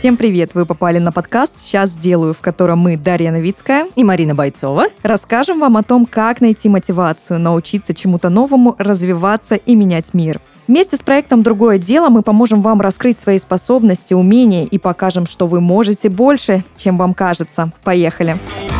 Всем привет! Вы попали на подкаст «Сейчас сделаю», в котором мы, Дарья Новицкая и Марина Бойцова, расскажем вам о том, как найти мотивацию, научиться чему-то новому, развиваться и менять мир. Вместе с проектом «Другое дело» мы поможем вам раскрыть свои способности, умения и покажем, что вы можете больше, чем вам кажется. Поехали! Поехали!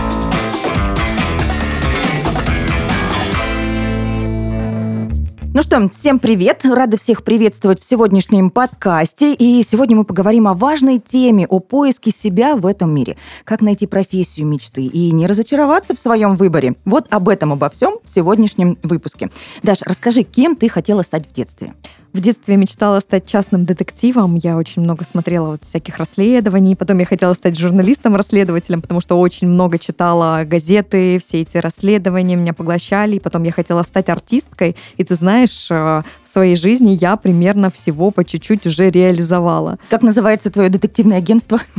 Ну что, всем привет! Рада всех приветствовать в сегодняшнем подкасте. И сегодня мы поговорим о важной теме, о поиске себя в этом мире. Как найти профессию мечты и не разочароваться в своем выборе. Вот об этом, обо всем в сегодняшнем выпуске. Даша, расскажи, кем ты хотела стать в детстве? В детстве я мечтала стать частным детективом. Я очень много смотрела вот всяких расследований. Потом я хотела стать журналистом-расследователем, потому что очень много читала газеты, все эти расследования меня поглощали. И потом я хотела стать артисткой. И ты знаешь, э, в своей жизни я примерно всего по чуть-чуть уже реализовала. Как называется твое детективное агентство?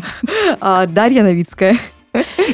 А, Дарья Новицкая.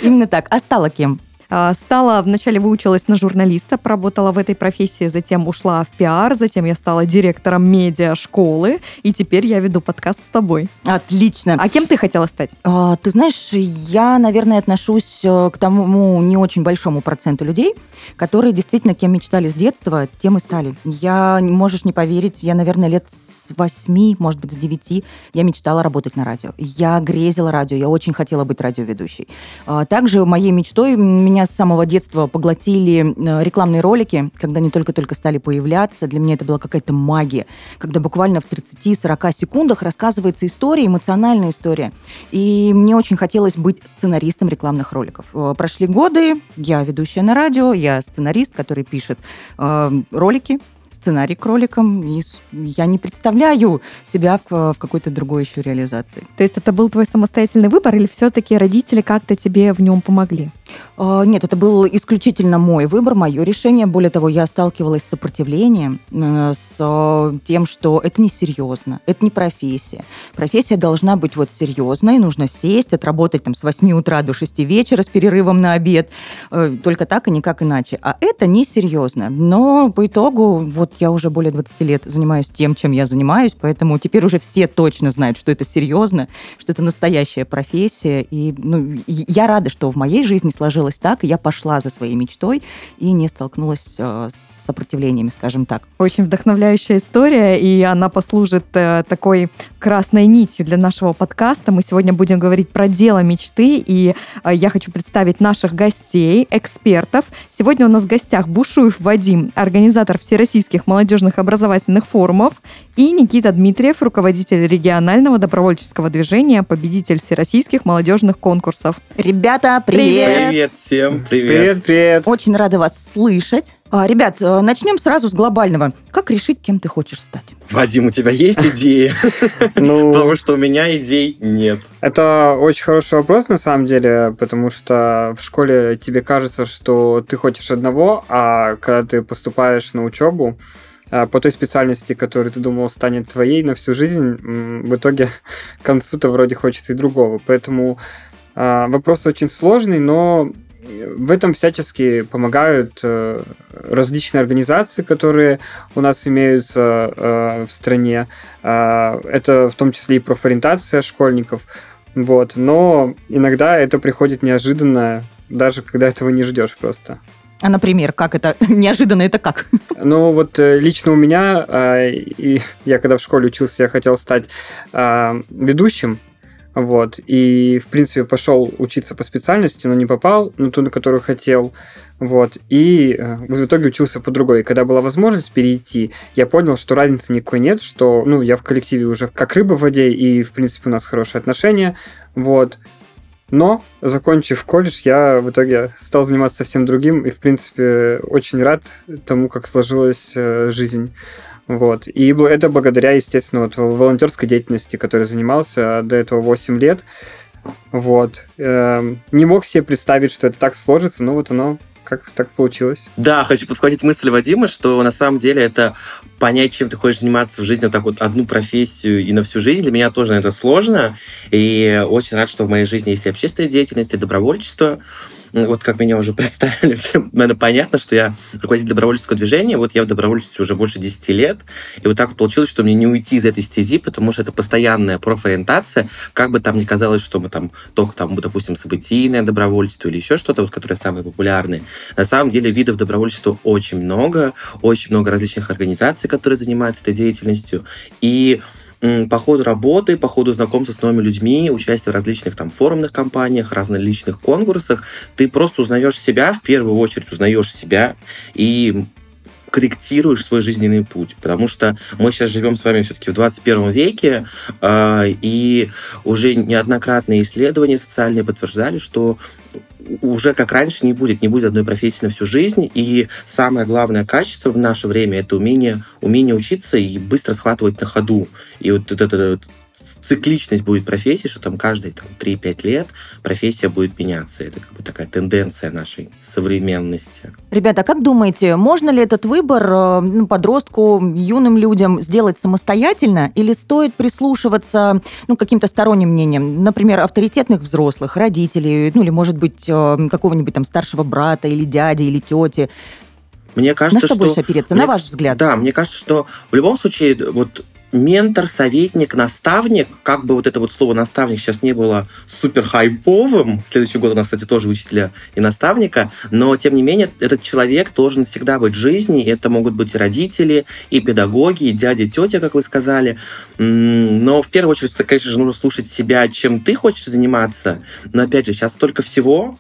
Именно так. А стала кем? А, стала, вначале выучилась на журналиста, поработала в этой профессии, затем ушла в пиар, затем я стала директором медиа-школы, и теперь я веду подкаст с тобой. Отлично. А кем ты хотела стать? А, ты знаешь, я, наверное, отношусь э, к тому не очень большому проценту людей, которые действительно кем мечтали с детства, тем и стали. Я, можешь не поверить, я, наверное, лет с восьми, может быть, с девяти я мечтала работать на радио. Я грезила радио, я очень хотела быть радиоведущей. А, также моей мечтой меня меня с самого детства поглотили э, рекламные ролики, когда они только-только стали появляться. Для меня это была какая-то магия, когда буквально в 30-40 секундах рассказывается история, эмоциональная история. И мне очень хотелось быть сценаристом рекламных роликов. Э, прошли годы, я ведущая на радио, я сценарист, который пишет э, ролики сценарий к роликам, и я не представляю себя в, в какой-то другой еще реализации. То есть это был твой самостоятельный выбор, или все-таки родители как-то тебе в нем помогли? А, нет, это был исключительно мой выбор, мое решение. Более того, я сталкивалась с сопротивлением, э, с э, тем, что это несерьезно, это не профессия. Профессия должна быть вот серьезной, нужно сесть, отработать там с 8 утра до 6 вечера с перерывом на обед, э, только так и никак иначе. А это несерьезно. Но по итогу вот я уже более 20 лет занимаюсь тем, чем я занимаюсь, поэтому теперь уже все точно знают, что это серьезно, что это настоящая профессия. И ну, я рада, что в моей жизни сложилось так, и я пошла за своей мечтой и не столкнулась э, с сопротивлениями, скажем так. Очень вдохновляющая история, и она послужит э, такой красной нитью для нашего подкаста. Мы сегодня будем говорить про дело мечты, и э, я хочу представить наших гостей, экспертов. Сегодня у нас в гостях Бушуев Вадим, организатор Всероссийских молодежных образовательных форумов, и Никита Дмитриев, руководитель регионального добровольческого движения, победитель всероссийских молодежных конкурсов. Ребята, привет! Привет всем, привет! Привет, привет! Очень рада вас слышать. А, ребят, э, начнем сразу с глобального. Как решить, кем ты хочешь стать? Вадим, у тебя есть идеи? Ну, потому что у меня идей нет. Это очень хороший вопрос, на самом деле, потому что в школе тебе кажется, что ты хочешь одного, а когда ты поступаешь на учебу, а, по той специальности, которую ты думал станет твоей на всю жизнь, в итоге к концу-то вроде хочется и другого. Поэтому а, вопрос очень сложный, но в этом всячески помогают э, различные организации, которые у нас имеются э, в стране. А, это в том числе и профориентация школьников. Вот. Но иногда это приходит неожиданно, даже когда этого не ждешь просто. А, например, как это? Неожиданно это как? Ну, вот э, лично у меня, и я когда в школе учился, я хотел стать ведущим, вот, и, в принципе, пошел учиться по специальности, но не попал на ту, на которую хотел, вот, и э, в итоге учился по другой. Когда была возможность перейти, я понял, что разницы никакой нет, что, ну, я в коллективе уже как рыба в воде, и, в принципе, у нас хорошие отношения, вот, но, закончив колледж, я в итоге стал заниматься совсем другим и, в принципе, очень рад тому, как сложилась э, жизнь. Вот. И это благодаря, естественно, вот волонтерской деятельности, которой занимался до этого 8 лет. Вот. Эм, не мог себе представить, что это так сложится, но вот оно как так получилось. Да, хочу подхватить мысль Вадима, что на самом деле это понять, чем ты хочешь заниматься в жизни, вот так вот одну профессию и на всю жизнь, для меня тоже это сложно. И очень рад, что в моей жизни есть и общественная деятельность, и добровольчество. Вот как меня уже представили, наверное, понятно, что я руководитель добровольческого движения, вот я в добровольчестве уже больше 10 лет, и вот так получилось, что мне не уйти из этой стези, потому что это постоянная профориентация, как бы там ни казалось, что мы там только там, допустим, событийное добровольчество или еще что-то, вот, которое самое популярное. На самом деле видов добровольчества очень много, очень много различных организаций, которые занимаются этой деятельностью, и по ходу работы, по ходу знакомства с новыми людьми, участия в различных там форумных компаниях, различных конкурсах, ты просто узнаешь себя, в первую очередь узнаешь себя и корректируешь свой жизненный путь, потому что мы сейчас живем с вами все-таки в 21 веке, э, и уже неоднократные исследования социальные подтверждали, что уже как раньше не будет, не будет одной профессии на всю жизнь. И самое главное качество в наше время это умение, умение учиться и быстро схватывать на ходу. И вот это цикличность будет профессии, что там каждые там, 3-5 лет профессия будет меняться. Это как бы такая тенденция нашей современности. Ребята, как думаете, можно ли этот выбор э, ну, подростку, юным людям сделать самостоятельно или стоит прислушиваться ну, каким-то сторонним мнениям, например, авторитетных взрослых, родителей, ну или, может быть, э, какого-нибудь там старшего брата или дяди или тети? Мне кажется, на что, что больше опереться, мне, на ваш взгляд? Да, мне кажется, что в любом случае вот ментор, советник, наставник, как бы вот это вот слово наставник сейчас не было супер хайповым, следующий год у нас, кстати, тоже учителя и наставника, но, тем не менее, этот человек должен всегда быть в жизни, это могут быть и родители, и педагоги, и дяди, и тетя, как вы сказали, но в первую очередь, конечно же, нужно слушать себя, чем ты хочешь заниматься, но, опять же, сейчас столько всего,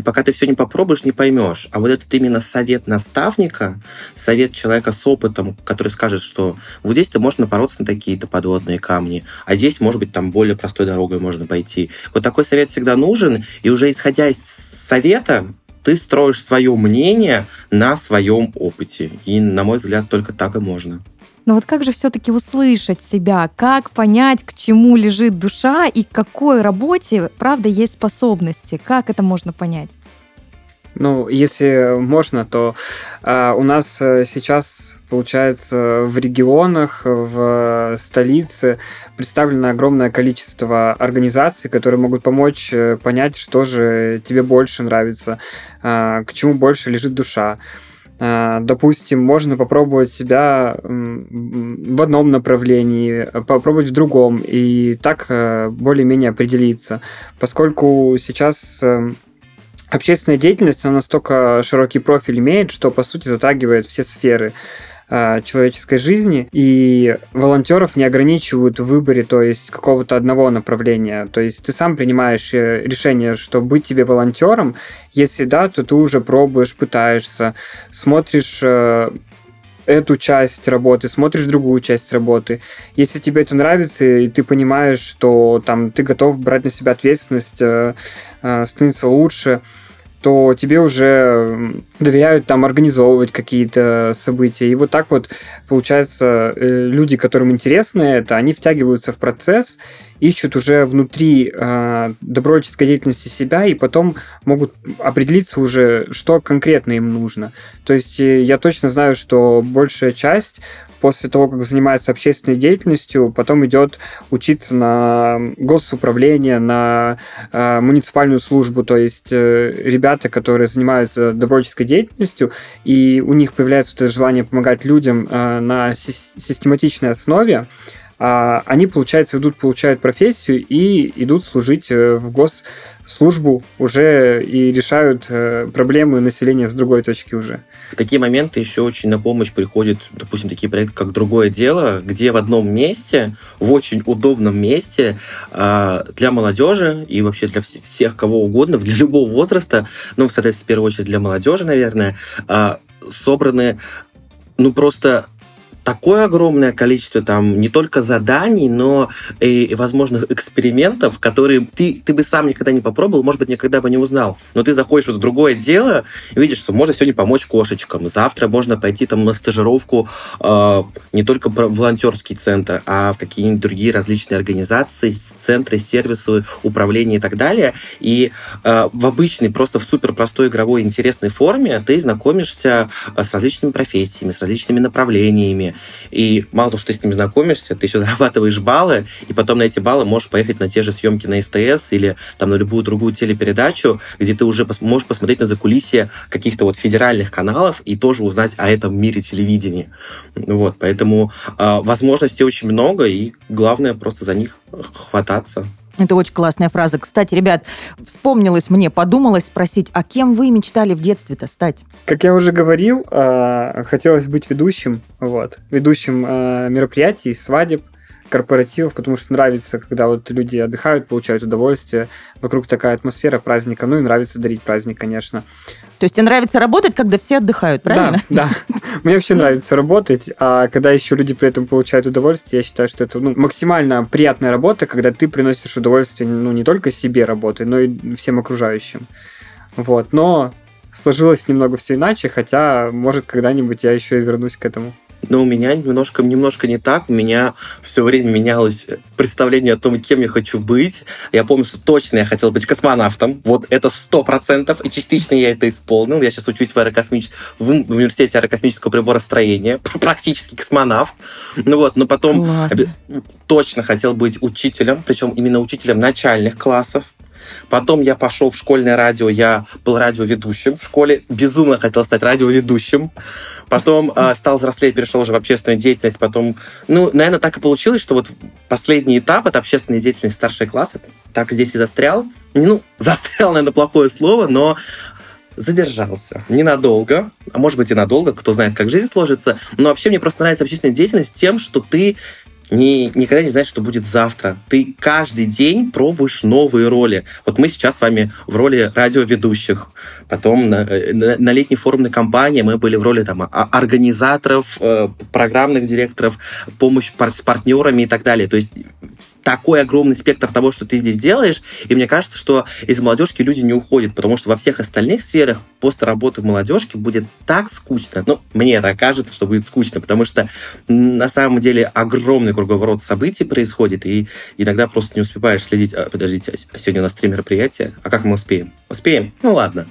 и пока ты все не попробуешь, не поймешь. А вот этот именно совет наставника, совет человека с опытом, который скажет, что вот здесь ты можешь напороться на такие-то подводные камни, а здесь, может быть, там более простой дорогой можно пойти. Вот такой совет всегда нужен, и уже исходя из совета, ты строишь свое мнение на своем опыте. И, на мой взгляд, только так и можно. Но вот как же все-таки услышать себя? Как понять, к чему лежит душа и к какой работе, правда, есть способности? Как это можно понять? Ну, если можно, то э, у нас э, сейчас, получается, в регионах, в столице представлено огромное количество организаций, которые могут помочь э, понять, что же тебе больше нравится, э, к чему больше лежит душа. Допустим, можно попробовать себя в одном направлении, попробовать в другом, и так э, более-менее определиться. Поскольку сейчас э, общественная деятельность, она настолько широкий профиль имеет, что, по сути, затрагивает все сферы. А, человеческой жизни, и волонтеров не ограничивают в выборе, то есть какого-то одного направления. То есть ты сам принимаешь э, решение, что быть тебе волонтером, если да, то ты уже пробуешь, пытаешься, смотришь э, эту часть работы, смотришь другую часть работы. Если тебе это нравится, и ты понимаешь, что там ты готов брать на себя ответственность, э, э, становиться лучше, то тебе уже доверяют там организовывать какие-то события. И вот так вот, получается, э, люди, которым интересно это, они втягиваются в процесс, ищут уже внутри э, добровольческой деятельности себя и потом могут определиться уже, что конкретно им нужно. То есть э, я точно знаю, что большая часть после того, как занимается общественной деятельностью, потом идет учиться на госуправление, на э, муниципальную службу, то есть э, ребята, которые занимаются добровольческой деятельностью, и у них появляется это желание помогать людям э, на систематичной основе, а они, получается, идут, получают профессию и идут служить э, в госслужбу уже и решают э, проблемы населения с другой точки уже. В такие моменты еще очень на помощь приходят, допустим, такие проекты, как «Другое дело», где в одном месте, в очень удобном месте а, для молодежи и вообще для всех кого угодно, для любого возраста, ну, соответственно, в первую очередь для молодежи, наверное, а, собраны ну, просто такое огромное количество там не только заданий, но и возможных экспериментов, которые ты, ты бы сам никогда не попробовал, может быть, никогда бы не узнал. Но ты заходишь в другое дело и видишь, что можно сегодня помочь кошечкам, завтра можно пойти там на стажировку э, не только в волонтерский центр, а в какие-нибудь другие различные организации, центры, сервисы, управления и так далее. И э, в обычной, просто в супер простой игровой интересной форме ты знакомишься с различными профессиями, с различными направлениями, И мало того, что ты с ними знакомишься, ты еще зарабатываешь баллы, и потом на эти баллы можешь поехать на те же съемки на СТС или там на любую другую телепередачу, где ты уже пос- можешь посмотреть на закулисье каких-то вот федеральных каналов и тоже узнать о этом мире телевидения. Вот, поэтому э, возможностей очень много, и главное просто за них хвататься. Это очень классная фраза. Кстати, ребят, вспомнилось мне, подумалось спросить, а кем вы мечтали в детстве-то стать? Как я уже говорил, э, хотелось быть ведущим, вот, ведущим э, мероприятий, свадеб, корпоративов, потому что нравится, когда вот люди отдыхают, получают удовольствие, вокруг такая атмосфера праздника, ну и нравится дарить праздник, конечно. То есть тебе нравится работать, когда все отдыхают, правильно? Да, да. Мне вообще нравится работать, а когда еще люди при этом получают удовольствие, я считаю, что это ну, максимально приятная работа, когда ты приносишь удовольствие ну, не только себе работой, но и всем окружающим. Вот, но сложилось немного все иначе, хотя, может, когда-нибудь я еще и вернусь к этому. Но у меня немножко, немножко не так. У меня все время менялось представление о том, кем я хочу быть. Я помню, что точно я хотел быть космонавтом. Вот это сто процентов. И частично я это исполнил. Я сейчас учусь в, аэрокосмич... в университете аэрокосмического приборостроения. Практически космонавт. Ну вот, но потом Класс. точно хотел быть учителем. Причем именно учителем начальных классов. Потом я пошел в школьное радио, я был радиоведущим в школе, безумно хотел стать радиоведущим. Потом э, стал взрослее, перешел уже в общественную деятельность. Потом, ну, наверное, так и получилось, что вот последний этап это общественная деятельность старшие классы. Так здесь и застрял. Ну, застрял, наверное, плохое слово, но задержался. Ненадолго, а может быть и надолго, кто знает, как жизнь сложится. Но вообще мне просто нравится общественная деятельность тем, что ты не, никогда не знаешь, что будет завтра. Ты каждый день пробуешь новые роли. Вот мы сейчас с вами в роли радиоведущих. Потом на, на, на летней форумной кампании мы были в роли там, организаторов, э, программных директоров, помощь пар с партнерами и так далее. То есть такой огромный спектр того, что ты здесь делаешь, и мне кажется, что из молодежки люди не уходят, потому что во всех остальных сферах после работы в молодежке будет так скучно. Ну, мне так кажется, что будет скучно, потому что на самом деле огромный круговорот событий происходит, и иногда просто не успеваешь следить. А, подождите, а сегодня у нас три мероприятия, а как мы успеем? Успеем? Ну ладно.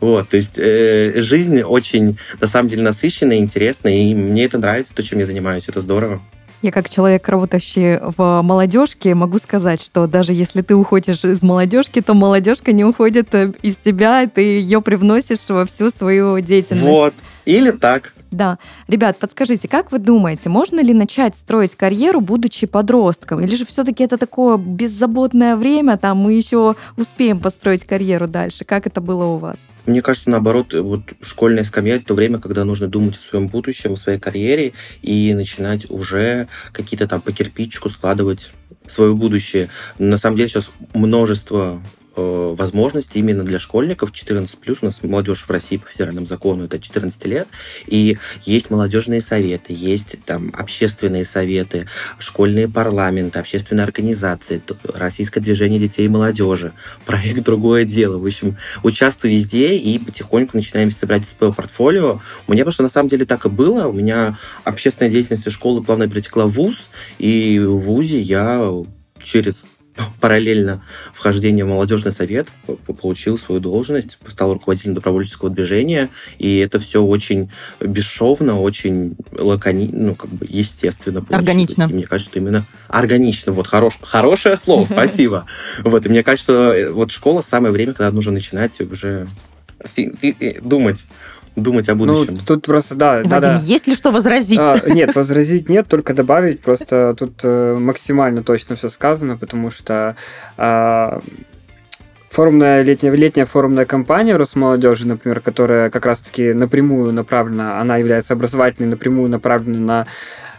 Вот, то есть э, жизнь очень, на самом деле, насыщенная, интересная, и мне это нравится, то, чем я занимаюсь, это здорово. Я как человек, работающий в молодежке, могу сказать, что даже если ты уходишь из молодежки, то молодежка не уходит э, из тебя, ты ее привносишь во всю свою деятельность. Вот. Или так. Да. Ребят, подскажите, как вы думаете, можно ли начать строить карьеру, будучи подростком? Или же все-таки это такое беззаботное время, там мы еще успеем построить карьеру дальше? Как это было у вас? Мне кажется, наоборот, вот школьная скамья – это то время, когда нужно думать о своем будущем, о своей карьере и начинать уже какие-то там по кирпичику складывать свое будущее. На самом деле сейчас множество э, возможностей именно для школьников. 14 плюс у нас молодежь в России по федеральному закону это 14 лет. И есть молодежные советы есть там общественные советы школьные парламенты общественные организации российское движение детей и молодежи. Проект другое дело. В общем участвую везде и потихоньку начинаем собирать свое портфолио. У меня просто на самом деле так и было. У меня общественная деятельность из школы плавно перетекла в ВУЗ и в ВУЗе я через параллельно вхождению в молодежный совет получил свою должность, стал руководителем добровольческого движения, и это все очень бесшовно, очень лакони, ну, как бы естественно получилось. Органично. И мне кажется, что именно органично. Вот хорош, хорошее слово, спасибо. Вот, и мне кажется, вот школа самое время, когда нужно начинать уже думать думать о будущем. Ну, тут просто, да. Вадим, да, да. есть ли что возразить? А, нет, возразить нет, только добавить. Просто тут э, максимально точно все сказано, потому что а, форумная летняя, летняя форумная кампания Росмолодежи, например, которая как раз-таки напрямую направлена, она является образовательной, напрямую направлена на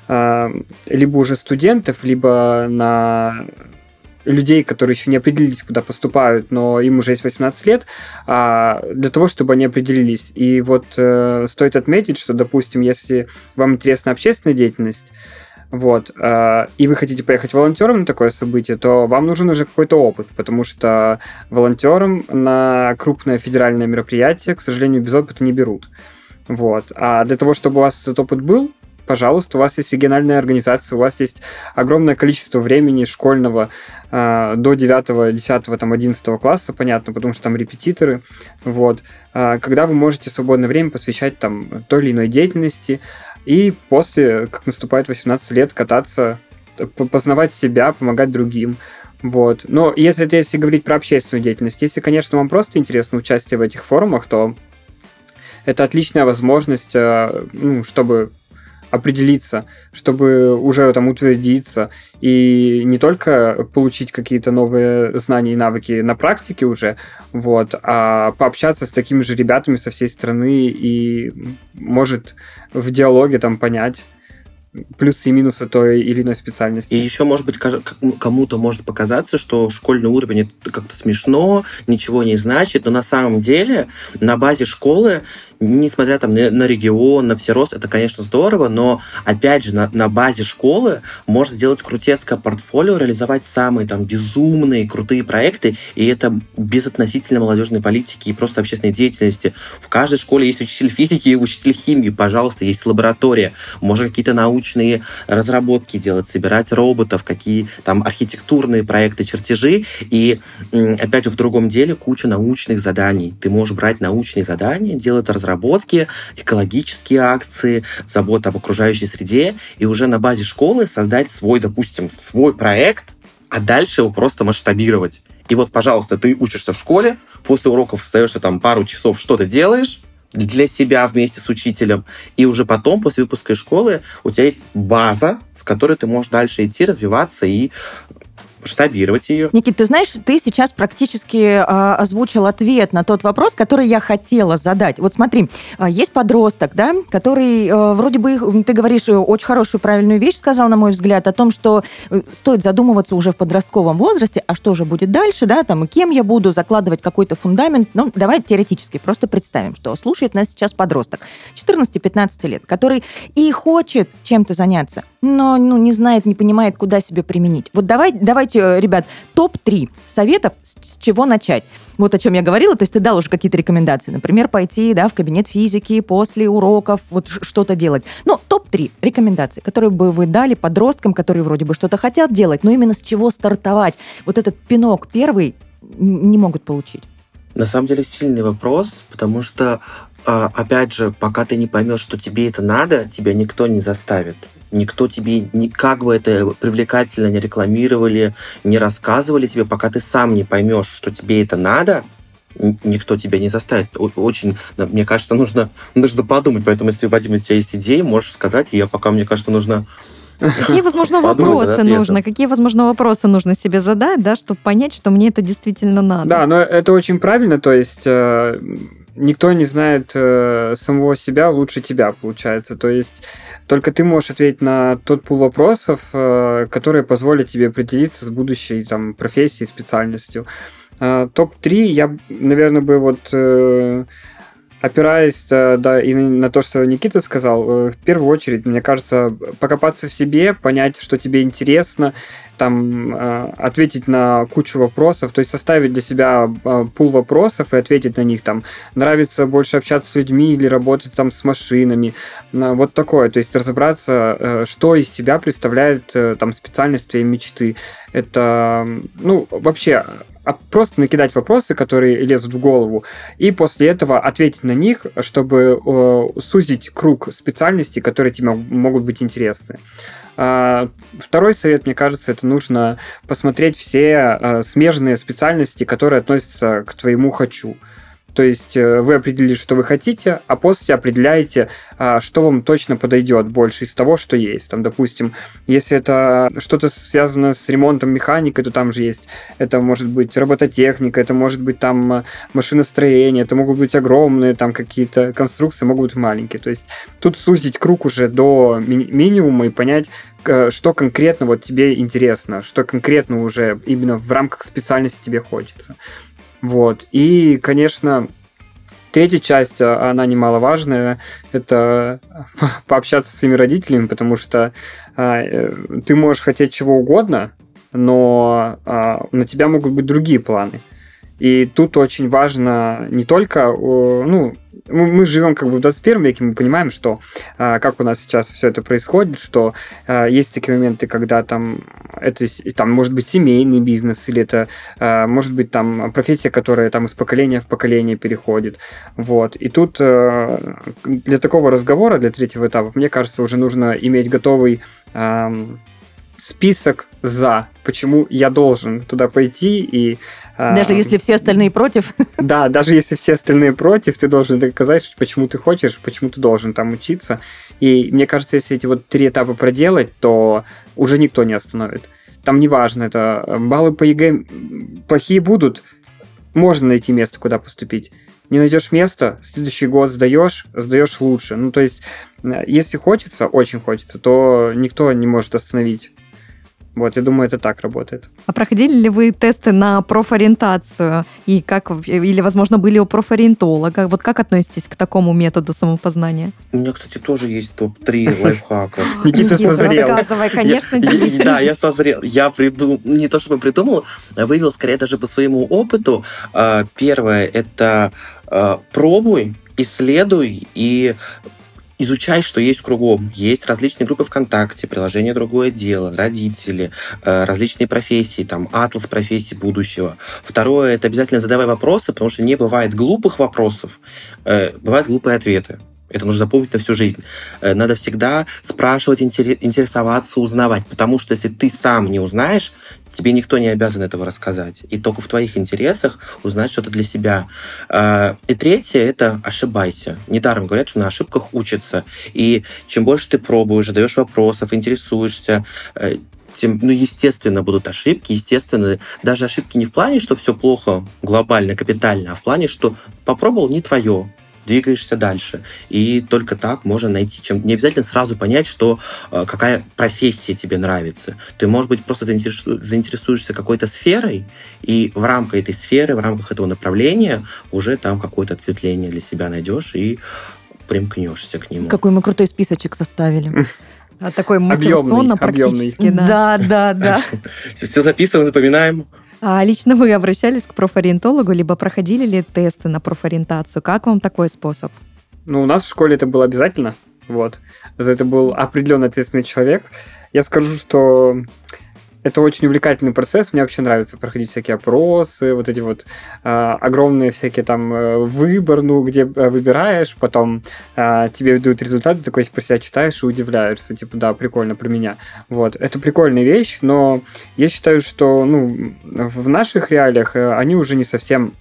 а, либо уже студентов, либо на людей, которые еще не определились, куда поступают, но им уже есть 18 лет, а, для того, чтобы они определились. И вот э, стоит отметить, что, допустим, если вам интересна общественная деятельность, вот, э, и вы хотите поехать волонтером на такое событие, то вам нужен уже какой-то опыт, потому что волонтером на крупное федеральное мероприятие, к сожалению, без опыта не берут. Вот. А для того, чтобы у вас этот опыт был, пожалуйста, у вас есть региональная организация, у вас есть огромное количество времени школьного э, до 9, 10, там, 11 класса, понятно, потому что там репетиторы, вот, э, когда вы можете свободное время посвящать там той или иной деятельности, и после, как наступает 18 лет, кататься, познавать себя, помогать другим. Вот. Но если, если говорить про общественную деятельность, если, конечно, вам просто интересно участие в этих форумах, то это отличная возможность, э, ну, чтобы определиться, чтобы уже там утвердиться и не только получить какие-то новые знания и навыки на практике уже, вот, а пообщаться с такими же ребятами со всей страны и может в диалоге там понять, плюсы и минусы той или иной специальности. И еще, может быть, кому-то может показаться, что школьный уровень это как-то смешно, ничего не значит, но на самом деле на базе школы несмотря там на регион, на все рост, это, конечно, здорово, но, опять же, на, на базе школы можно сделать крутецкое портфолио, реализовать самые там безумные, крутые проекты, и это без относительно молодежной политики и просто общественной деятельности. В каждой школе есть учитель физики и учитель химии, пожалуйста, есть лаборатория, можно какие-то научные разработки делать, собирать роботов, какие там архитектурные проекты, чертежи, и, опять же, в другом деле куча научных заданий. Ты можешь брать научные задания, делать разработки, разработки, экологические акции, забота об окружающей среде, и уже на базе школы создать свой, допустим, свой проект, а дальше его просто масштабировать. И вот, пожалуйста, ты учишься в школе, после уроков остаешься там пару часов, что-то делаешь, для себя вместе с учителем. И уже потом, после выпуска из школы, у тебя есть база, с которой ты можешь дальше идти, развиваться и масштабировать ее. Никит, ты знаешь, ты сейчас практически э, озвучил ответ на тот вопрос, который я хотела задать. Вот смотри, э, есть подросток, да, который э, вроде бы, ты говоришь, э, очень хорошую, правильную вещь сказал, на мой взгляд, о том, что э, стоит задумываться уже в подростковом возрасте, а что же будет дальше, да, там, и кем я буду, закладывать какой-то фундамент. Ну, давай теоретически просто представим, что слушает нас сейчас подросток 14-15 лет, который и хочет чем-то заняться, но ну, не знает, не понимает, куда себе применить. Вот давай, давайте, э, ребят, топ-3 советов, с чего начать. Вот о чем я говорила, то есть ты дал уже какие-то рекомендации. Например, пойти да, в кабинет физики после уроков, вот что-то делать. Ну, топ-3 рекомендаций, которые бы вы дали подросткам, которые вроде бы что-то хотят делать, но именно с чего стартовать. Вот этот пинок первый не могут получить. На самом деле сильный вопрос, потому что, а, опять же, пока ты не поймешь, что тебе это надо, тебя никто не заставит никто тебе, как бы это привлекательно не рекламировали, не рассказывали тебе, пока ты сам не поймешь, что тебе это надо, никто тебя не заставит. Очень, мне кажется, нужно, нужно подумать. Поэтому, если, Вадим, у тебя есть идеи, можешь сказать. И я пока, мне кажется, нужно Какие, возможно, вопросы нужно? Какие, возможно, вопросы нужно себе задать, да, чтобы понять, что мне это действительно надо? Да, но это очень правильно. То есть э, никто не знает э, самого себя лучше тебя, получается. То есть только ты можешь ответить на тот пул вопросов, э, которые позволят тебе определиться с будущей там, профессией, специальностью. Э, Топ-3 я, наверное, бы вот э, опираясь да, и на то, что Никита сказал, э, в первую очередь, мне кажется, покопаться в себе, понять, что тебе интересно, там э, ответить на кучу вопросов, то есть составить для себя э, пул вопросов и ответить на них. Там нравится больше общаться с людьми или работать там с машинами, вот такое. То есть разобраться, что из себя представляет там специальность твоей мечты. Это, ну, вообще просто накидать вопросы, которые лезут в голову, и после этого ответить на них, чтобы э, сузить круг специальностей, которые тебе могут быть интересны. А, второй совет, мне кажется, это нужно посмотреть все э, смежные специальности, которые относятся к твоему «хочу». То есть э, вы определили, что вы хотите, а после определяете, а, что вам точно подойдет больше из того, что есть. Там, допустим, если это что-то связано с ремонтом механикой, то там же есть. Это может быть робототехника, это может быть там э, машиностроение, это могут быть огромные там какие-то конструкции, могут быть маленькие. То есть тут сузить круг уже до ми- минимума и понять, что конкретно вот тебе интересно, что конкретно уже именно в рамках специальности тебе хочется. Вот. И, конечно, третья часть, а, она немаловажная, это пообщаться с своими родителями, потому что а, э, ты можешь хотеть чего угодно, но а, на тебя могут быть другие планы. И тут очень важно не только, ну, мы живем как бы в 21 веке, мы понимаем, что а, как у нас сейчас все это происходит, что а, есть такие моменты, когда там это там может быть семейный бизнес или это а, может быть там профессия, которая там из поколения в поколение переходит, вот. И тут для такого разговора, для третьего этапа, мне кажется, уже нужно иметь готовый список за, почему я должен туда пойти и... А, даже если все остальные против? Да, даже если все остальные против, ты должен доказать, почему ты хочешь, почему ты должен там учиться. И мне кажется, если эти вот три этапа проделать, то уже никто не остановит. Там не важно, это баллы по ЕГЭ плохие будут, можно найти место, куда поступить. Не найдешь место, следующий год сдаешь, сдаешь лучше. Ну, то есть, э, если хочется, очень хочется, то никто не может остановить вот, я думаю, это так работает. А проходили ли вы тесты на профориентацию? И как, или, возможно, были у профориентолога? Вот как относитесь к такому методу самопознания? У меня, кстати, тоже есть топ-3 лайфхака. Никита созрел. Рассказывай, конечно, Да, я созрел. Я придумал, не то чтобы придумал, а вывел скорее даже по своему опыту. А, первое – это а, пробуй, исследуй и изучай, что есть кругом. Есть различные группы ВКонтакте, приложение «Другое дело», родители, э, различные профессии, там, атлас профессий будущего. Второе, это обязательно задавай вопросы, потому что не бывает глупых вопросов, э, бывают глупые ответы. Это нужно запомнить на всю жизнь. Э, надо всегда спрашивать, интересоваться, узнавать. Потому что если ты сам не узнаешь, тебе никто не обязан этого рассказать. И только в твоих интересах узнать что-то для себя. Э, и третье – это ошибайся. Недаром говорят, что на ошибках учатся. И чем больше ты пробуешь, задаешь вопросов, интересуешься, э, тем, ну, естественно, будут ошибки, естественно, даже ошибки не в плане, что все плохо глобально, капитально, а в плане, что попробовал не твое, двигаешься дальше. И только так можно найти, чем не обязательно сразу понять, что э, какая профессия тебе нравится. Ты, может быть, просто заинтересу, заинтересуешься какой-то сферой, и в рамках этой сферы, в рамках этого направления уже там какое-то ответвление для себя найдешь и примкнешься к нему. Какой мы крутой списочек составили. А такой мотивационно-практический. Да, да, да. Все записываем, запоминаем. А лично вы обращались к профориентологу, либо проходили ли тесты на профориентацию? Как вам такой способ? Ну, у нас в школе это было обязательно. Вот. За это был определенно ответственный человек. Я скажу, что это очень увлекательный процесс. Мне вообще нравится проходить всякие опросы, вот эти вот э, огромные всякие там э, выбор, ну, где э, выбираешь, потом э, тебе дают результаты, такой про себя читаешь и удивляешься, типа, да, прикольно про меня. Вот. Это прикольная вещь, но я считаю, что, ну, в наших реалиях э, они уже не совсем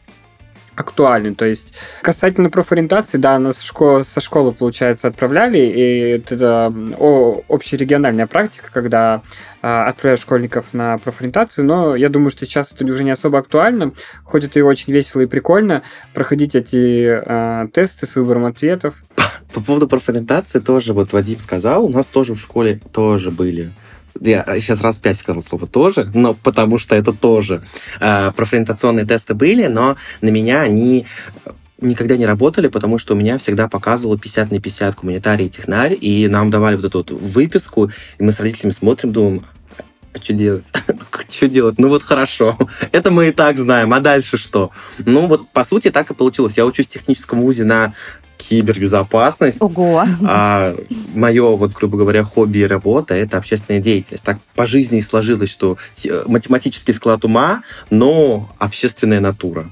актуален. То есть касательно профориентации, да, нас школа, со школы, получается, отправляли, и это о, общерегиональная практика, когда а, отправляют школьников на профориентацию, но я думаю, что сейчас это уже не особо актуально, хоть это и очень весело и прикольно проходить эти а, тесты с выбором ответов. По поводу профориентации тоже, вот Вадим сказал, у нас тоже в школе тоже были я сейчас раз пять сказал слово тоже, но потому что это тоже. Э, профориентационные тесты были, но на меня они никогда не работали, потому что у меня всегда показывало 50 на 50 гуманитарий и технарь, и нам давали вот эту вот выписку, и мы с родителями смотрим, думаем, а что делать? что делать? Ну вот хорошо, это мы и так знаем, а дальше что? Ну вот, по сути, так и получилось. Я учусь в техническом вузе на кибербезопасность. Ого. А мое, вот, грубо говоря, хобби и работа – это общественная деятельность. Так по жизни и сложилось, что математический склад ума, но общественная натура.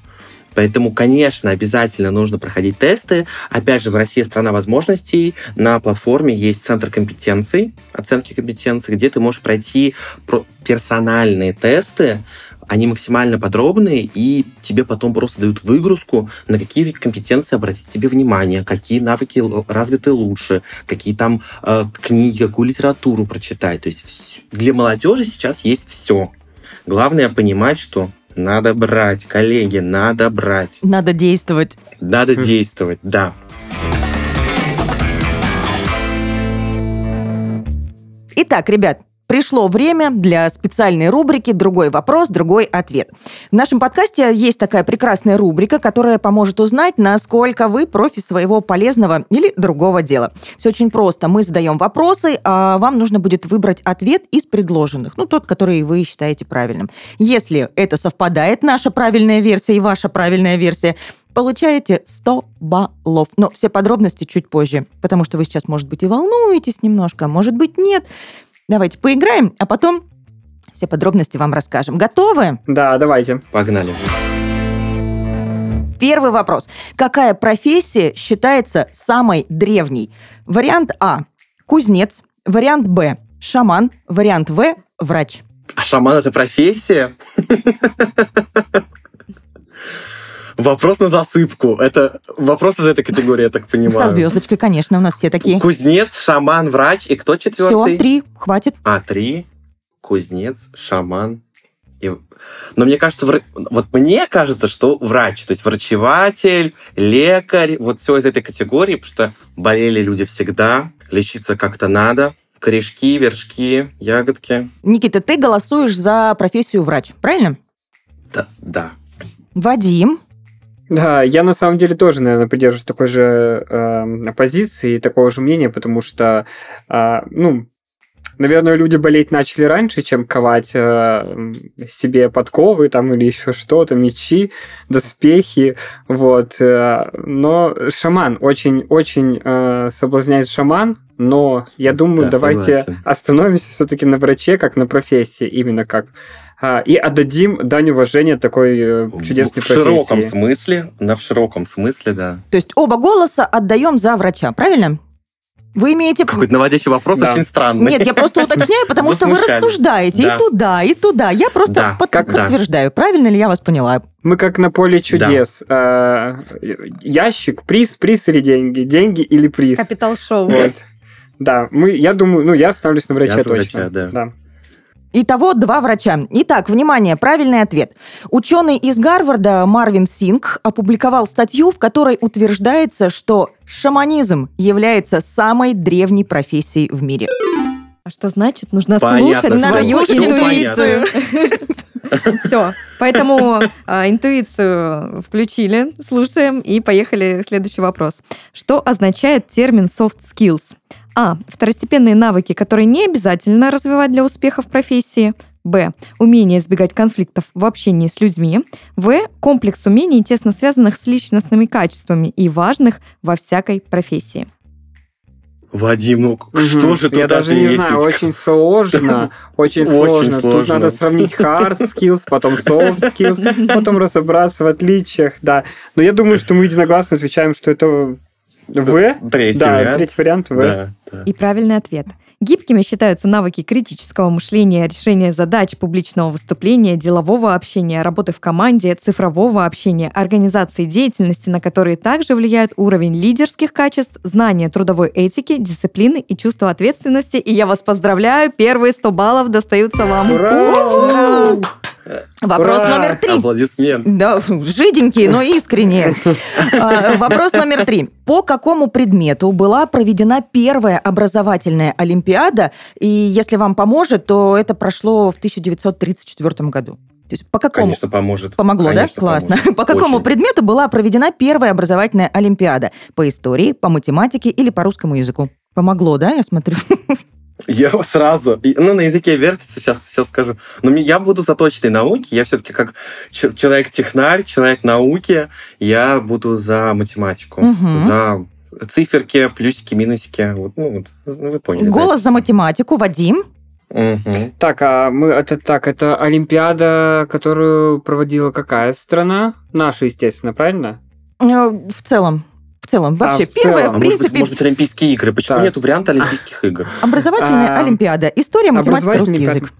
Поэтому, конечно, обязательно нужно проходить тесты. Опять же, в России страна возможностей. На платформе есть центр компетенций, оценки компетенций, где ты можешь пройти персональные тесты, они максимально подробные, и тебе потом просто дают выгрузку, на какие компетенции обратить тебе внимание, какие навыки развиты лучше, какие там э, книги, какую литературу прочитать. То есть для молодежи сейчас есть все. Главное понимать, что надо брать, коллеги, надо брать. Надо действовать. Надо действовать, да. Итак, ребят, пришло время для специальной рубрики «Другой вопрос, другой ответ». В нашем подкасте есть такая прекрасная рубрика, которая поможет узнать, насколько вы профи своего полезного или другого дела. Все очень просто. Мы задаем вопросы, а вам нужно будет выбрать ответ из предложенных, ну, тот, который вы считаете правильным. Если это совпадает, наша правильная версия и ваша правильная версия, получаете 100 баллов. Но все подробности чуть позже, потому что вы сейчас, может быть, и волнуетесь немножко, а может быть, нет. Давайте поиграем, а потом все подробности вам расскажем. Готовы? Да, давайте. Погнали. Первый вопрос. Какая профессия считается самой древней? Вариант А – кузнец. Вариант Б – шаман. Вариант В – врач. А шаман это профессия? Вопрос на засыпку. Это вопрос из этой категории, я так понимаю. Со звездочкой, конечно, у нас все такие. Кузнец, шаман, врач. И кто четвертый? Все, три, хватит. А, три. Кузнец, шаман. И... Но мне кажется, вра... вот мне кажется, что врач, то есть врачеватель, лекарь, вот все из этой категории, потому что болели люди всегда, лечиться как-то надо. Корешки, вершки, ягодки. Никита, ты голосуешь за профессию врач, правильно? Да, да. Вадим, Да, я на самом деле тоже, наверное, придерживаюсь такой же э, позиции и такого же мнения, потому что, э, ну, наверное, люди болеть начали раньше, чем ковать э, себе подковы там или еще что-то, мечи, доспехи, вот. Э, но шаман очень-очень э, соблазняет шаман, но я думаю, Да, давайте согласен. остановимся все-таки на враче, как на профессии, именно как а, и отдадим дань уважения такой э, чудесной в широком профессии. смысле, на в широком смысле, да. то есть оба голоса отдаем за врача, правильно? Вы имеете... Какой-то наводящий вопрос Да. очень странный. Нет, я просто уточняю, потому что вы рассуждаете Да. и туда, и туда. Я просто Да. под- Как- да. подтверждаю, правильно ли я вас поняла. Мы как на поле чудес. А, ящик, приз, приз или деньги? Деньги или приз? Капитал-шоу. Вот. Да, мы, я думаю, ну, я становлюсь на врача Я точно. врача, да. Итого два врача. Итак, внимание, правильный ответ. Ученый из Гарварда Марвин Синг опубликовал статью, в которой утверждается, что шаманизм является самой древней профессией в мире. А что значит? Нужно Понятно. слушать Надо свою слушать интуицию. Все. Поэтому а, интуицию включили, слушаем и поехали. Следующий вопрос. Что означает термин soft skills? А. Второстепенные навыки, которые не обязательно развивать для успеха в профессии. Б. Умение избегать конфликтов в общении с людьми. В. Комплекс умений, тесно связанных с личностными качествами и важных во всякой профессии. Вадим, ну что же тут Я даже не знаю, очень сложно, очень сложно. Тут надо сравнить hard skills, потом soft skills, потом разобраться в отличиях, да. Но я думаю, что мы единогласно отвечаем, что это В. Третий Да, вариант. третий вариант В. Да, да. И правильный ответ. Гибкими считаются навыки критического мышления, решения задач, публичного выступления, делового общения, работы в команде, цифрового общения, организации деятельности, на которые также влияют уровень лидерских качеств, знания трудовой этики, дисциплины и чувство ответственности. И я вас поздравляю, первые 100 баллов достаются вам. Ура! Вопрос Ура! номер три. Аплодисмент. Да, жиденькие, но искренние. А, Вопрос номер три. По какому предмету была проведена первая образовательная Олимпиада? И если вам поможет, то это прошло в 1934 году. То есть по какому... Конечно, поможет. Помогло, Конечно, да? Классно. поможет. По какому Очень. предмету была проведена первая образовательная Олимпиада? По истории, по математике или по русскому языку? Помогло, да, я смотрю? Я сразу, ну, на языке вертится, сейчас, сейчас скажу. Но мне- я буду за точной науки. Я все-таки как человек-технарь, человек науки, я буду за математику. Мгм. За циферки, плюсики, минусики. Вот, ну, вот, ну, вы поняли. Голос за математику. Вадим? Мгм. Так, а мы это так, это Олимпиада, которую проводила какая страна? Наша, естественно, правильно? Э, В целом. В целом. Вообще, в первая, целом. А в может быть, принципе, может быть, Олимпийские игры? Почему Так. нет варианта Олимпийских игр? образовательная А, Олимпиада. История, математика, русский язык.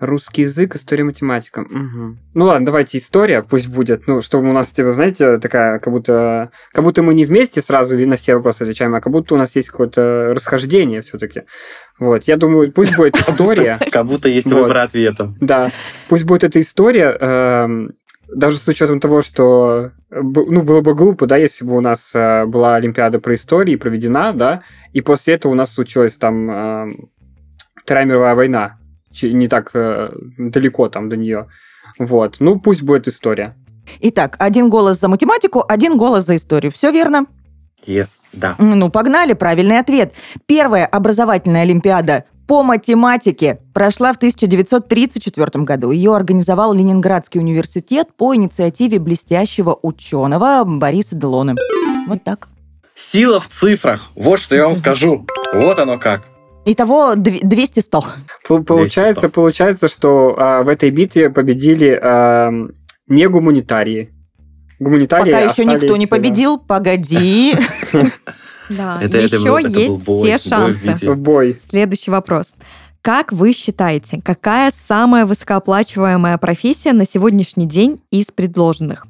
Русский язык, история, математика. Мгм. Ну ладно, давайте история, пусть будет. Ну, чтобы у нас, типа, знаете, такая, как будто, как будто мы не вместе сразу на все вопросы отвечаем, а как будто у нас есть какое-то расхождение все-таки. Вот, я думаю, пусть будет история. Как будто есть выбор ответа. Да, пусть будет эта история, эм, даже с учетом того, что б- ну, было бы глупо, да, если бы у нас э, была Олимпиада про историю проведена, да, и после этого у нас случилось там эм, Вторая мировая война. Не так э, далеко там до нее. Вот. Ну, пусть будет история. Итак, один голос за математику, один голос за историю. Все верно? Yes, да. Ну, погнали, правильный ответ. Первая образовательная олимпиада по математике прошла в 1934 году. Ее организовал Ленинградский университет по инициативе блестящего ученого Бориса Делона. Вот так. Сила в цифрах. Вот что я вам скажу. Вот оно как. Итого 200-100. Получается, 200-100. получается, что а, в этой битве победили а, не гуманитарии. Гуманитарии Пока еще никто не победил, погоди. Да, Это- это еще был- это был есть бой, все бой в шансы. В бой. Следующий вопрос. Как вы считаете, какая самая высокооплачиваемая профессия на сегодняшний день из предложенных?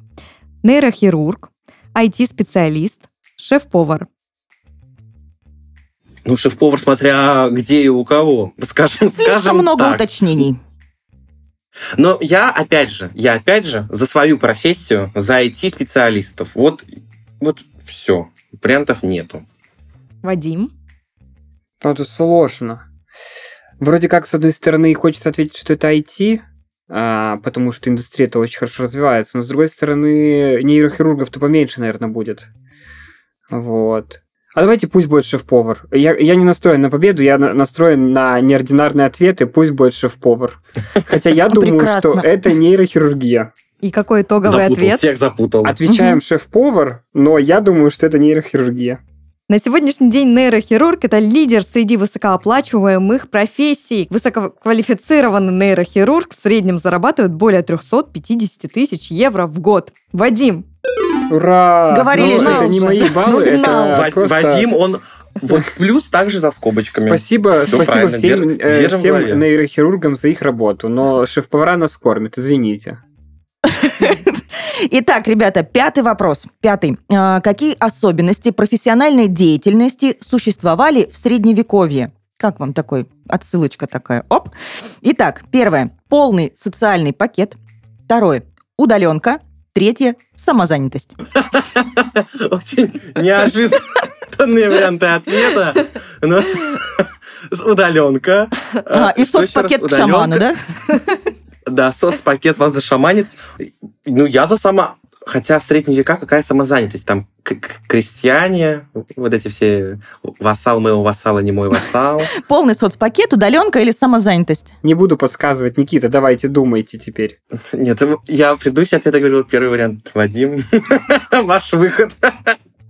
Нейрохирург, IT-специалист, шеф-повар. Ну, шеф-повар, смотря где и у кого. Скажем, Слишком скажем много так. уточнений. Но я, опять же, я опять же за свою профессию, за IT-специалистов. Вот, вот все. Вариантов нету. Вадим. Ну, это сложно. Вроде как, с одной стороны, хочется ответить, что это IT, а, потому что индустрия это очень хорошо развивается, но с другой стороны, нейрохирургов-то поменьше, наверное, будет. Вот. А давайте пусть будет шеф-повар. Я, я не настроен на победу, я на- настроен на неординарные ответы, пусть будет шеф-повар. Хотя я думаю, что это нейрохирургия. И какой итоговый запутал, ответ? всех запутал. Отвечаем шеф-повар, но я думаю, что это нейрохирургия. На сегодняшний день нейрохирург – это лидер среди высокооплачиваемых профессий. Высококвалифицированный нейрохирург в среднем зарабатывает более 350 тысяч евро в год. Вадим, Ура! Говорили Ну, это не мои баллы, Ну, знал. это просто... Вадим, он вот плюс также за скобочками. Спасибо, Всё спасибо правильно, всем, дер- э, держим в всем нейрохирургам за их работу, но шеф-повара нас кормят, извините. Итак, ребята, пятый вопрос. Пятый. А, Какие особенности профессиональной деятельности существовали в Средневековье? Как вам такой отсылочка такая? Оп. Итак, первое. Полный социальный пакет. Второе. Удаленка. Третье. Самозанятость. Очень неожиданные варианты ответа. Но удаленка. А, и соцпакет к шаману, да? Да, соцпакет вас зашаманит. Ну, я за сама... Хотя в средние века какая самозанятость? Там к- к- крестьяне, вот эти все вассал моего вассала, не мой вассал. Полный соцпакет, удаленка или самозанятость? Не буду подсказывать, Никита, давайте думайте теперь. Нет, я в предыдущий ответ говорил первый вариант. Вадим, ваш выход.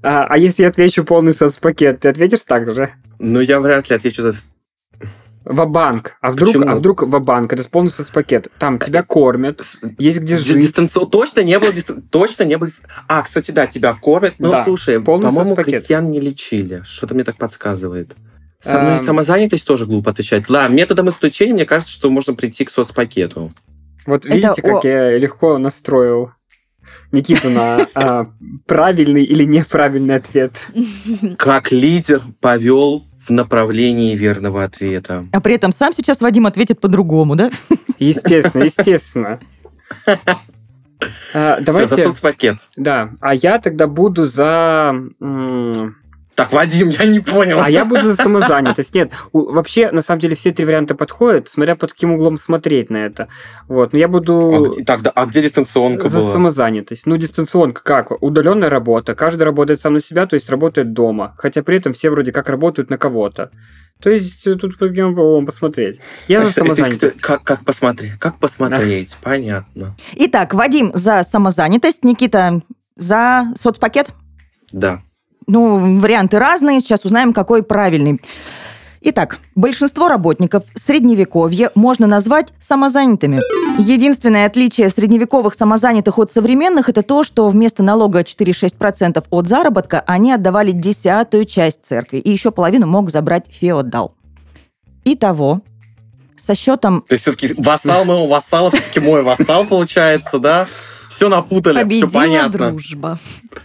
А, а если я отвечу полный соцпакет, ты ответишь так же? Ну, я вряд ли отвечу за... Ва-банк. А вдруг, Почему? а вдруг ва-банк? Это полный соцпакет. Там тебя кормят, есть где жить. дистанци- Точно не было дистан- точно не было. А, кстати, да, тебя кормят. Ну, Да, слушай, по-моему, крестьян не лечили. Что-то мне так подсказывает. Со- ну, и Эм. самозанятость тоже глупо отвечать. Ладно, методом исключения, мне кажется, что можно прийти к соцпакету. Вот Это видите, как о- я легко настроил Никиту на а, правильный или неправильный ответ. Как лидер повел в направлении верного ответа. А при этом сам сейчас Вадим ответит по-другому, да? Естественно, естественно. А, давайте, соцпакет. да. А я тогда буду за... Так, Вадим, я не понял. А я буду за самозанятость. Нет, у- вообще, на самом деле, все три варианта подходят, смотря под каким углом смотреть на это. Вот, но я А буду где- Так, да, а где дистанционка за была? самозанятость. Ну, дистанционка как? Удаленная работа. Каждый работает сам на себя, то есть работает дома. Хотя при этом все вроде как работают на кого-то. То есть э, тут по каким углом посмотреть. Я за самозанятость. Как, как посмотреть? Как посмотреть? Понятно. Итак, Вадим за самозанятость, Никита за соцпакет. Да. Ну, варианты разные, сейчас узнаем, какой правильный. Итак, большинство работников средневековья можно назвать самозанятыми. Единственное отличие средневековых самозанятых от современных – это то, что вместо налога 4-6% от заработка они отдавали десятую часть церкви, и еще половину мог забрать феодал. Итого, со счетом То есть все-таки вассал моего вассала все-таки мой вассал получается, да? Все напутали, Победила все понятно. дружба.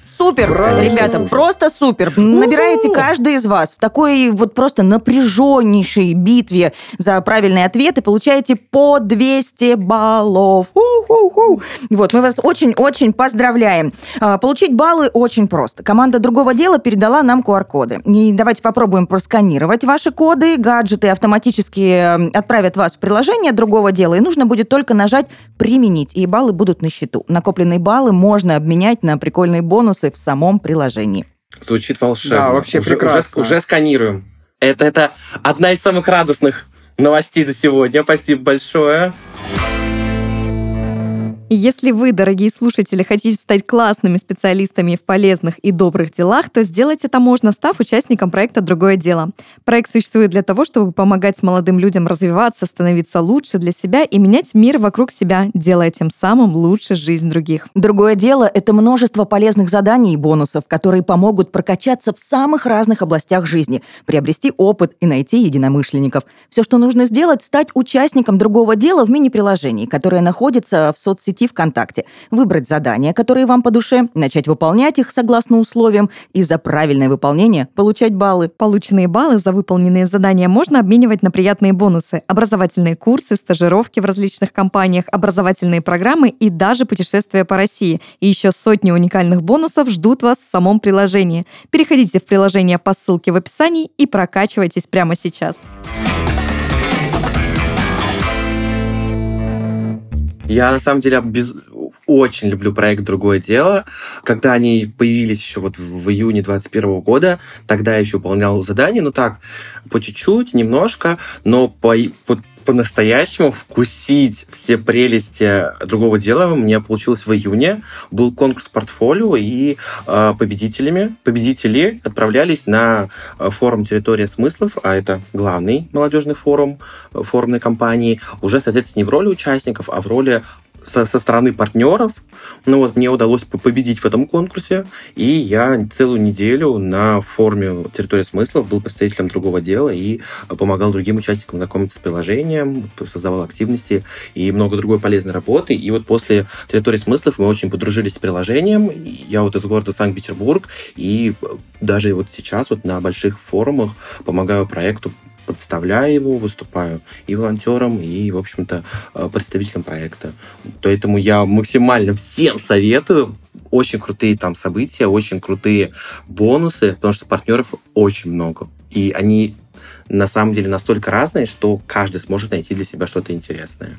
Супер, Браво. ребята, просто супер. Набираете каждый из вас в такой вот просто напряженнейшей битве за правильный ответ и получаете по 200 баллов. У-ху-ху. Вот, мы вас очень-очень поздравляем. А, Получить баллы очень просто. Команда другого дела передала нам QR-коды. И давайте попробуем просканировать ваши коды. Гаджеты автоматически э, отправят вас в приложение другого дела, и нужно будет только нажать «Применить», и баллы будут на счету. Накопленные баллы можно обменять на прикольные бонусы в самом приложении. Звучит волшебно. Да, вообще уже, прекрасно. Уже, уже сканируем. Это, это одна из самых радостных новостей за сегодня. Спасибо большое. И если вы, дорогие слушатели, хотите стать классными специалистами в полезных и добрых делах, то сделать это можно, став участником проекта «Другое дело». Проект существует для того, чтобы помогать молодым людям развиваться, становиться лучше для себя и менять мир вокруг себя, делая тем самым лучше жизнь других. Другое дело – это множество полезных заданий и бонусов, которые помогут прокачаться в самых разных областях жизни, приобрести опыт и найти единомышленников. Все, что нужно сделать – стать участником другого дела в мини-приложении, которое находится в соцсети ВКонтакте, выбрать задания, которые вам по душе, начать выполнять их согласно условиям и за правильное выполнение получать баллы. Полученные баллы за выполненные задания можно обменивать на приятные бонусы, образовательные курсы, стажировки в различных компаниях, образовательные программы и даже путешествия по России. И еще сотни уникальных бонусов ждут вас в самом приложении. Переходите в приложение по ссылке в описании и прокачивайтесь прямо сейчас. Я на самом деле без- очень люблю проект «Другое дело». Когда они появились еще вот в июне 2021 года, тогда я еще выполнял задания, ну так, по чуть-чуть, немножко, но по, по- по-настоящему вкусить все прелести другого дела у меня получилось в июне. Был конкурс портфолио, и э, победителями, победители отправлялись на э, форум «Территория смыслов», а это главный молодежный форум э, форумной компании, уже, соответственно, не в роли участников, а в роли со, со стороны партнеров. Ну вот мне удалось по- победить в этом конкурсе, и я целую неделю на форуме «Территория смыслов» был представителем другого дела и помогал другим участникам знакомиться с приложением, создавал активности и много другой полезной работы. И вот после «Территории смыслов» мы очень подружились с приложением. Я вот из города Санкт-Петербург, и даже вот сейчас вот на больших форумах помогаю проекту представляю его, выступаю и волонтером, и, в общем-то, э, представителем проекта. Поэтому я максимально всем советую. Очень крутые там события, очень крутые бонусы, потому что партнеров очень много. И они на самом деле настолько разные, что каждый сможет найти для себя что-то интересное.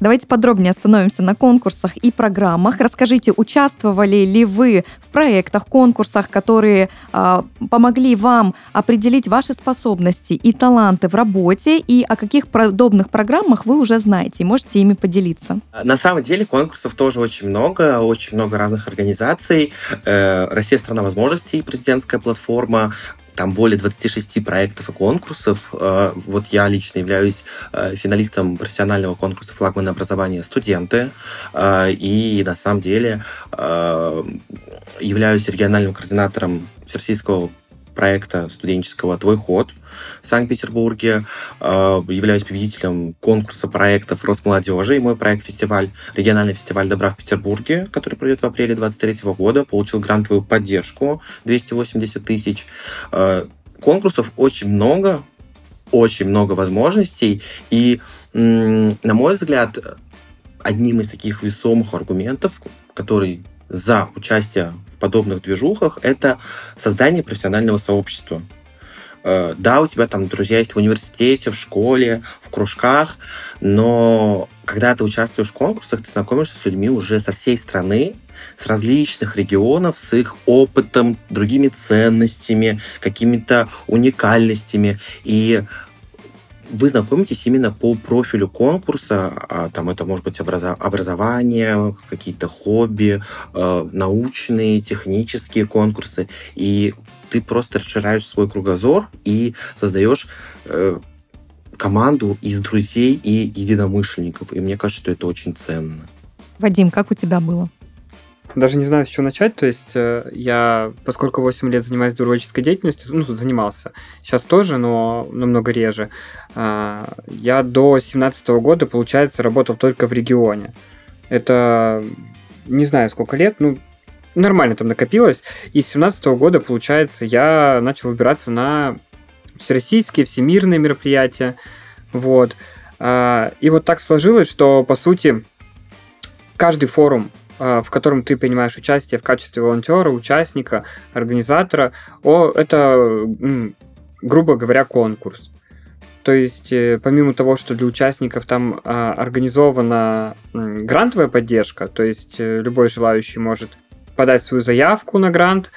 Давайте подробнее остановимся на конкурсах и программах. Расскажите, участвовали ли вы в проектах, конкурсах, которые а, помогли вам определить ваши способности и таланты в работе, и о каких подобных программах вы уже знаете, и можете ими поделиться. На самом деле конкурсов тоже очень много, очень много разных организаций. Э, Россия страна возможностей, президентская платформа, там более 26 проектов и конкурсов. Э, Вот я лично являюсь э, финалистом профессионального конкурса «Флагман образования студенты». Э, И на самом деле являюсь региональным координатором всероссийского проекта студенческого «Твой ход» в Санкт-Петербурге. Э, Являюсь победителем конкурса проектов Росмолодежи. И мой проект «Фестиваль», региональный фестиваль добра в Петербурге, который пройдет в апреле 2023 года, получил грантовую поддержку 280 тысяч. Э, Конкурсов очень много, очень много возможностей. И, на мой взгляд, одним из таких весомых аргументов, который за участие подобных движухах, это создание профессионального сообщества. Э, Да, у тебя там друзья есть в университете, в школе, в кружках, но когда ты участвуешь в конкурсах, ты знакомишься с людьми уже со всей страны, с различных регионов, с их опытом, другими ценностями, какими-то уникальностями. И вы знакомитесь именно по профилю конкурса, а, там это может быть образование, какие-то хобби, э, научные, технические конкурсы, и ты просто расширяешь свой кругозор и создаешь э, команду из друзей и единомышленников. И мне кажется, что это очень ценно. Вадим, как у тебя было? Даже не знаю, с чего начать. То есть э, я, поскольку 8 лет занимаюсь добровольческой деятельностью, ну, тут занимался. Сейчас тоже, но намного реже. А, Я до 17 года, получается, работал только в регионе. Это не знаю сколько лет, ну, нормально там накопилось. И с 17 года, получается, я начал выбираться на всероссийские, всемирные мероприятия. Вот. А, и вот так сложилось, что, по сути, каждый форум, в котором ты принимаешь участие в качестве волонтера, участника, организатора, о, это, грубо говоря, конкурс. То есть, э, помимо того, что для участников там а, организована грантовая поддержка, то есть э, любой желающий может подать свою заявку на грант,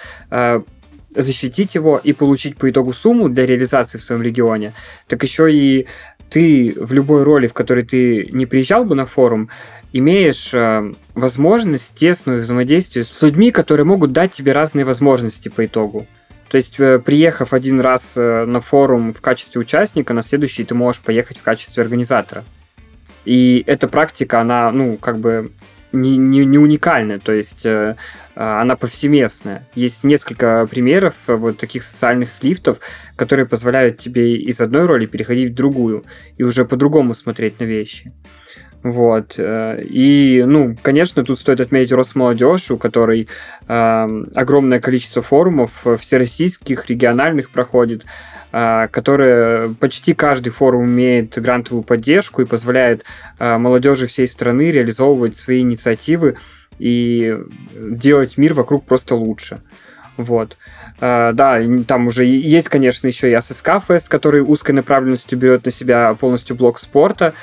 защитить его и получить по итогу сумму для реализации в своем регионе, так еще и ты в любой роли, в которой ты не приезжал бы на форум, имеешь э, возможность тесного взаимодействия с людьми, которые могут дать тебе разные возможности по итогу. То есть, э, приехав один раз э, на форум в качестве участника, на следующий ты можешь поехать в качестве организатора. И эта практика, она, ну, как бы не, не, не уникальная, то есть э, она повсеместная. Есть несколько примеров вот таких социальных лифтов, которые позволяют тебе из одной роли переходить в другую и уже по-другому смотреть на вещи. Вот. Э, и, ну, конечно, тут стоит отметить Росмолодежь, у которой э, огромное количество форумов всероссийских, региональных проходит, э, которые почти каждый форум имеет грантовую поддержку и позволяет э, молодежи всей страны реализовывать свои инициативы и делать мир вокруг просто лучше. Вот. Uh, да, там уже есть, конечно, еще и АССК Фест, который узкой направленностью берет на себя полностью блок спорта.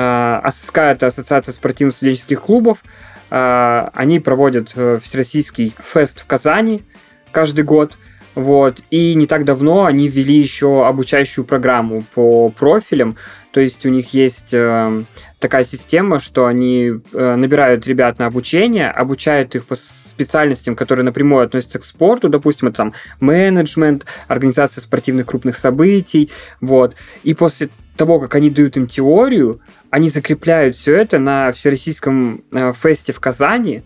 АССК — это Ассоциация спортивно-студенческих клубов. Uh, они проводят э, всероссийский фест в Казани каждый год. Вот. И не так давно они ввели еще обучающую программу по профилям. То есть у них есть э, такая система, что они э, набирают ребят на обучение, обучают их по специальностям, которые напрямую относятся к спорту, допустим, это там менеджмент, организация спортивных крупных событий, вот. И после того, как они дают им теорию, они закрепляют все это на всероссийском э, фесте в Казани,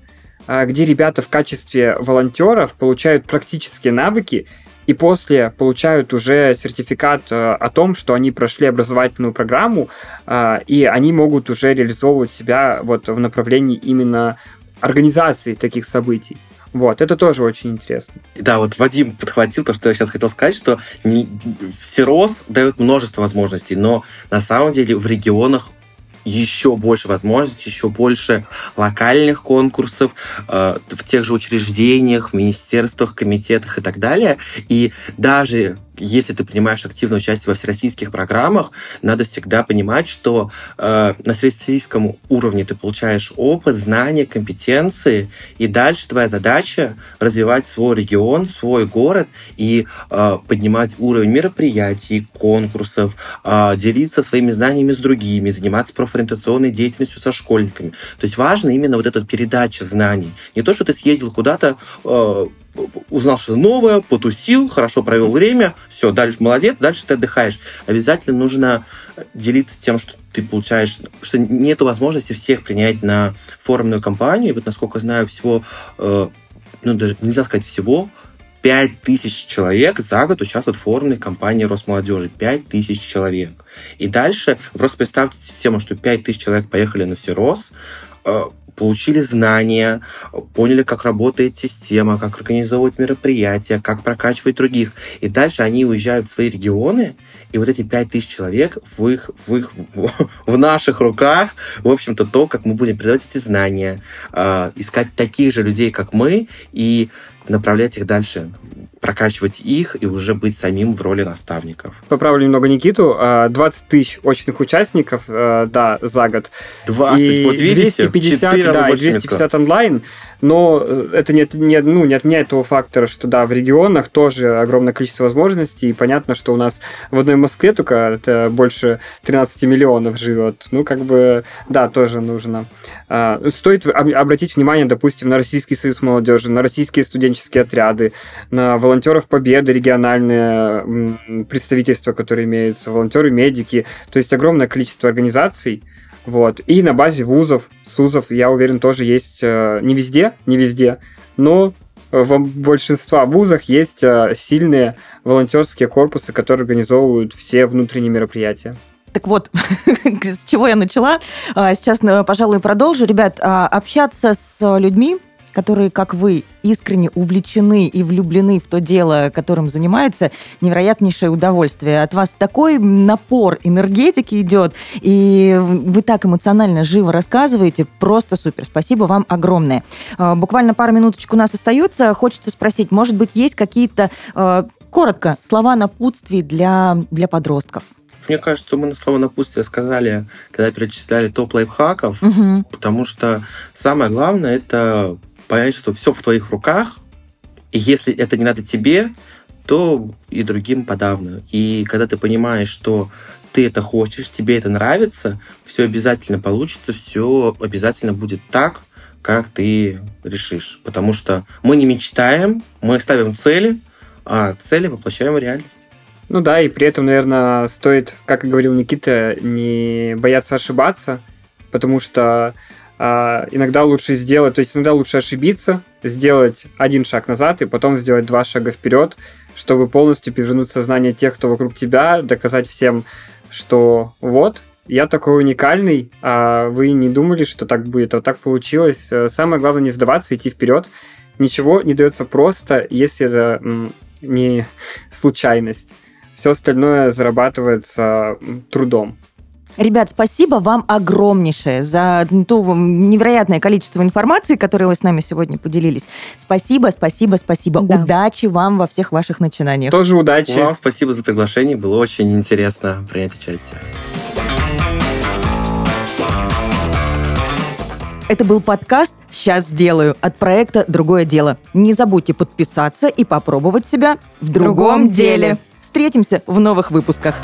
э, где ребята в качестве волонтеров получают практические навыки и после получают уже сертификат э, о том, что они прошли образовательную программу, и они могут уже реализовывать себя вот в направлении именно организации таких событий. Вот, это тоже очень интересно. Да, вот Вадим подхватил то, что я сейчас хотел сказать, что не, всерос дает множество возможностей, но на самом деле в регионах еще больше возможностей, еще больше локальных конкурсов э, в тех же учреждениях, в министерствах, комитетах и так далее. И даже если ты принимаешь активное участие во всероссийских программах, надо всегда понимать, что э, на всероссийском уровне ты получаешь опыт, знания, компетенции, и дальше твоя задача развивать свой регион, свой город и э, поднимать уровень мероприятий, конкурсов, э, делиться своими знаниями с другими, заниматься профориентационной деятельностью со школьниками. То есть важно именно вот эта передача знаний. Не то, что ты съездил куда-то, э, узнал что-то новое, потусил, хорошо провел время, все, дальше молодец, дальше ты отдыхаешь. Обязательно нужно делиться тем, что ты получаешь, что нет возможности всех принять на форумную кампанию. И вот, насколько знаю, всего, э, ну, даже нельзя сказать всего, 5000 человек за год участвуют в форумной кампании Росмолодежи. 5000 человек. И дальше просто представьте систему, что 5000 человек поехали на Всерос, э, получили знания, поняли, как работает система, как организовывать мероприятия, как прокачивать других. И дальше они уезжают в свои регионы, и вот эти пять тысяч человек в их, в их, в наших руках, в общем-то, то, как мы будем передавать эти знания, э, искать таких же людей, как мы, и направлять их дальше прокачивать их и уже быть самим в роли наставников. Поправлю немного Никиту. 20 а, тысяч очных участников, а, да, за год. 20, и вот видите, 250, да, и 250 онлайн но э, это не, не, ну, не отменяет того фактора, что да, в регионах тоже огромное количество возможностей, и понятно, что у нас в одной Москве только это больше 13 миллионов живет. Ну, как бы, да, тоже нужно. А, стоит обратить внимание, допустим, на Российский союз молодежи, на российские студенческие отряды, на волонтеров Победы, региональные представительства, которые имеются, волонтеры-медики, то есть огромное количество организаций, вот. И на базе вузов, СУЗов, я уверен, тоже есть э, не везде, не везде, но в большинстве вузах есть э, сильные волонтерские корпусы, которые организовывают все внутренние мероприятия. Так вот, с чего я начала? А, сейчас, э, пожалуй, продолжу. Ребят, а, общаться с людьми, которые, как вы, искренне увлечены и влюблены в то дело, которым занимаются, невероятнейшее удовольствие. От вас такой напор энергетики идет, и вы так эмоционально живо рассказываете, просто супер. Спасибо вам огромное. А, буквально пару минуточек у нас остается. Хочется спросить, может быть, есть какие-то, коротко, слова напутствий для, для подростков? Мне кажется, мы на слово напутствие сказали, когда перечисляли топ лайфхаков, угу. потому что самое главное это понять, что все в твоих руках, и если это не надо тебе, то и другим подавно. И когда ты понимаешь, что ты это хочешь, тебе это нравится, все обязательно получится, все обязательно будет так, как ты решишь. Потому что мы не мечтаем, мы ставим цели, а цели воплощаем в реальность. Ну да, и при этом, наверное, стоит, как и говорил Никита, не бояться ошибаться, потому что э, иногда лучше сделать, то есть иногда лучше ошибиться, сделать один шаг назад и потом сделать два шага вперед, чтобы полностью перевернуть сознание тех, кто вокруг тебя, доказать всем, что вот, я такой уникальный, а вы не думали, что так будет, а вот так получилось. Самое главное не сдаваться, идти вперед. Ничего не дается просто, если это не случайность. Все остальное зарабатывается трудом. Ребят, спасибо вам огромнейшее за то невероятное количество информации, которой вы с нами сегодня поделились. Спасибо, спасибо, спасибо. Да. Удачи вам во всех ваших начинаниях. Тоже удачи. Вам спасибо за приглашение. Было очень интересно принять участие. Это был подкаст «Сейчас сделаю» от проекта «Другое дело». Не забудьте подписаться и попробовать себя в другом, другом деле. деле. Встретимся в новых выпусках.